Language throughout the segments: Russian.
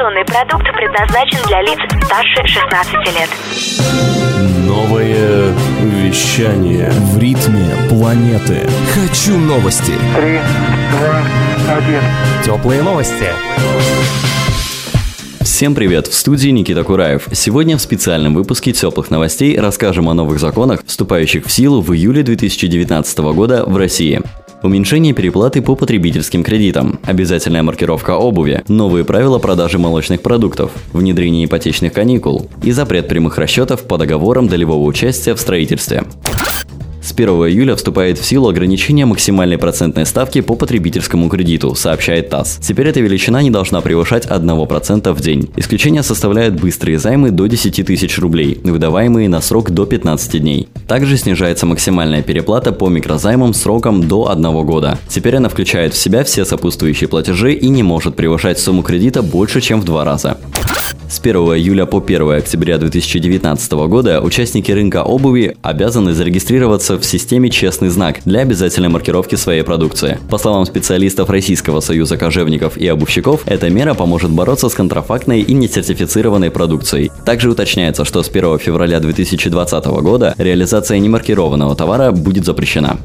Информационный продукт предназначен для лиц старше 16 лет. Новое вещание В ритме планеты. Хочу новости. Три, два, один. Теплые новости. Всем привет, в студии Никита Кураев. Сегодня в специальном выпуске теплых новостей расскажем о новых законах, вступающих в силу в июле 2019 года в России. Уменьшение переплаты по потребительским кредитам, обязательная маркировка обуви, новые правила продажи молочных продуктов, внедрение ипотечных каникул. И запрет прямых расчетов по договорам долевого участия в строительстве. С 1 июля вступает в силу ограничение максимальной процентной ставки по потребительскому кредиту, сообщает ТАСС. Теперь эта величина не должна превышать 1% в день. Исключение составляют быстрые займы до 10 тысяч рублей, выдаваемые на срок до 15 дней. Также снижается максимальная переплата по микрозаймам сроком до 1 года. Теперь она включает в себя все сопутствующие платежи и не может превышать сумму кредита больше, чем в два раза. С 1 июля по 1 октября 2019 года участники рынка обуви обязаны зарегистрироваться в системе «Честный знак» для обязательной маркировки своей продукции. По словам специалистов Российского союза кожевников и обувщиков, эта мера поможет бороться с контрафактной и несертифицированной продукцией. Также уточняется, что с 1 февраля 2020 года реализация немаркированного товара будет запрещена.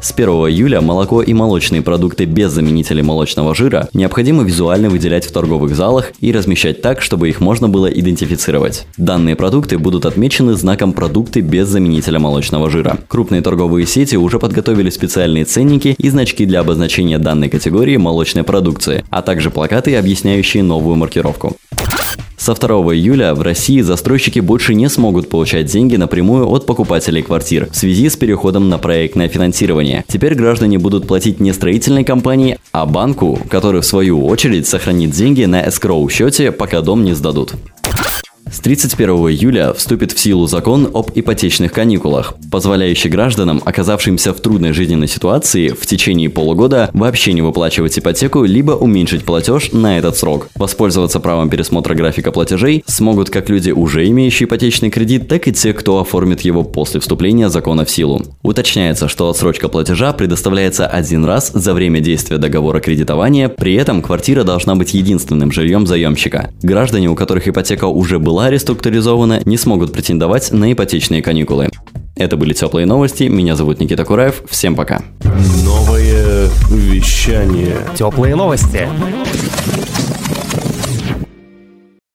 С 1 июля молоко и молочные продукты без заменителей молочного жира необходимо визуально выделять в торговых залах и размещать так, чтобы их можно было идентифицировать. Данные продукты будут отмечены знаком «Продукты без заменителя молочного жира». Крупные торговые сети уже подготовили специальные ценники и значки для обозначения данной категории молочной продукции, а также плакаты, объясняющие новую маркировку. Со 2 июля в России застройщики больше не смогут получать деньги напрямую от покупателей квартир в связи с переходом на проектное финансирование. Теперь граждане будут платить не строительной компании, а банку, который в свою очередь сохранит деньги на эскроу счете, пока дом не сдадут. С 31 июля вступит в силу закон об ипотечных каникулах, позволяющий гражданам, оказавшимся в трудной жизненной ситуации, в течение полугода вообще не выплачивать ипотеку, либо уменьшить платеж на этот срок. Воспользоваться правом пересмотра графика платежей смогут как люди, уже имеющие ипотечный кредит, так и те, кто оформит его после вступления закона в силу. Уточняется, что отсрочка платежа предоставляется один раз за время действия договора кредитования, при этом квартира должна быть единственным жильем заемщика. Граждане, у которых ипотека уже была была реструктуризована, не смогут претендовать на ипотечные каникулы. Это были теплые новости. Меня зовут Никита Кураев. Всем пока. Новое вещание Теплые новости.